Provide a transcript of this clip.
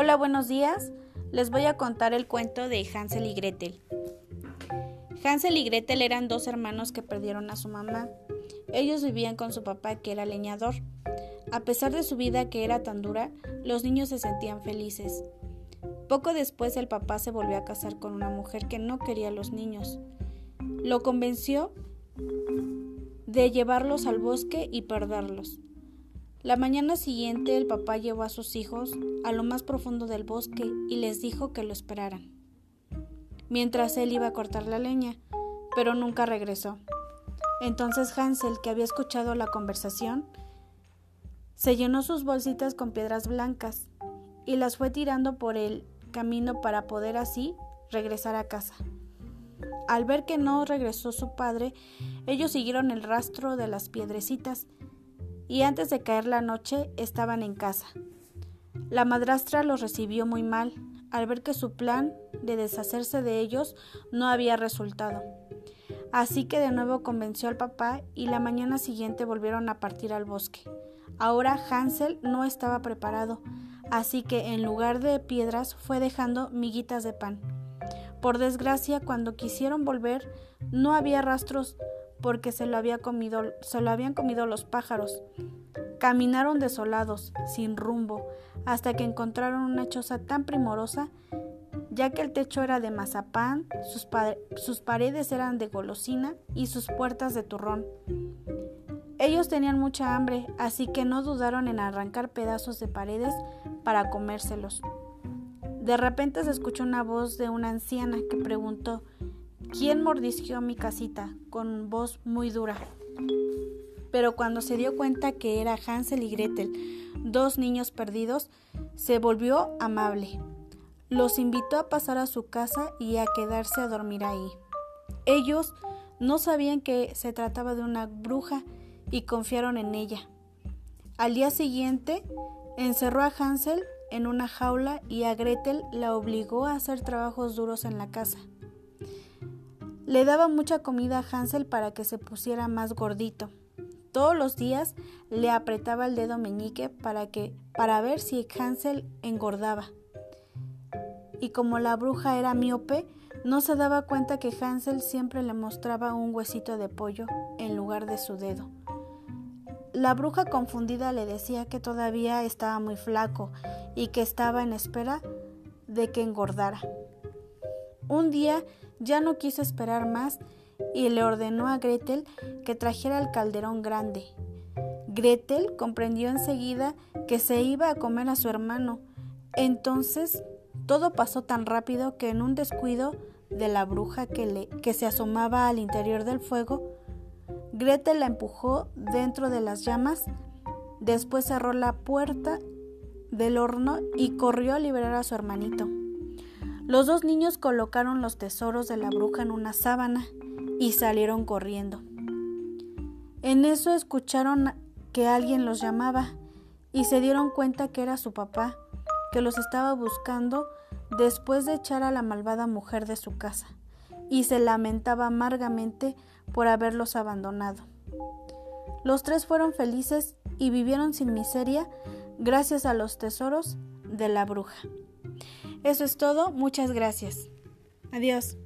Hola, buenos días. Les voy a contar el cuento de Hansel y Gretel. Hansel y Gretel eran dos hermanos que perdieron a su mamá. Ellos vivían con su papá que era leñador. A pesar de su vida que era tan dura, los niños se sentían felices. Poco después el papá se volvió a casar con una mujer que no quería a los niños. Lo convenció de llevarlos al bosque y perderlos. La mañana siguiente el papá llevó a sus hijos a lo más profundo del bosque y les dijo que lo esperaran, mientras él iba a cortar la leña, pero nunca regresó. Entonces Hansel, que había escuchado la conversación, se llenó sus bolsitas con piedras blancas y las fue tirando por el camino para poder así regresar a casa. Al ver que no regresó su padre, ellos siguieron el rastro de las piedrecitas y antes de caer la noche estaban en casa. La madrastra los recibió muy mal al ver que su plan de deshacerse de ellos no había resultado. Así que de nuevo convenció al papá y la mañana siguiente volvieron a partir al bosque. Ahora Hansel no estaba preparado, así que en lugar de piedras fue dejando miguitas de pan. Por desgracia, cuando quisieron volver, no había rastros porque se lo, había comido, se lo habían comido los pájaros. Caminaron desolados, sin rumbo, hasta que encontraron una choza tan primorosa, ya que el techo era de mazapán, sus, sus paredes eran de golosina y sus puertas de turrón. Ellos tenían mucha hambre, así que no dudaron en arrancar pedazos de paredes para comérselos. De repente se escuchó una voz de una anciana que preguntó ¿Quién mordisqueó mi casita? con voz muy dura. Pero cuando se dio cuenta que era Hansel y Gretel, dos niños perdidos, se volvió amable. Los invitó a pasar a su casa y a quedarse a dormir ahí. Ellos no sabían que se trataba de una bruja y confiaron en ella. Al día siguiente, encerró a Hansel en una jaula y a Gretel la obligó a hacer trabajos duros en la casa. Le daba mucha comida a Hansel para que se pusiera más gordito. Todos los días le apretaba el dedo meñique para que para ver si Hansel engordaba. Y como la bruja era miope, no se daba cuenta que Hansel siempre le mostraba un huesito de pollo en lugar de su dedo. La bruja confundida le decía que todavía estaba muy flaco y que estaba en espera de que engordara. Un día ya no quiso esperar más y le ordenó a Gretel que trajera el calderón grande. Gretel comprendió enseguida que se iba a comer a su hermano. Entonces todo pasó tan rápido que en un descuido de la bruja que, que se asomaba al interior del fuego, Gretel la empujó dentro de las llamas, después cerró la puerta del horno y corrió a liberar a su hermanito. Los dos niños colocaron los tesoros de la bruja en una sábana y salieron corriendo. En eso escucharon que alguien los llamaba y se dieron cuenta que era su papá, que los estaba buscando después de echar a la malvada mujer de su casa, y se lamentaba amargamente por haberlos abandonado. Los tres fueron felices y vivieron sin miseria gracias a los tesoros de la bruja. Eso es todo, muchas gracias. Adiós.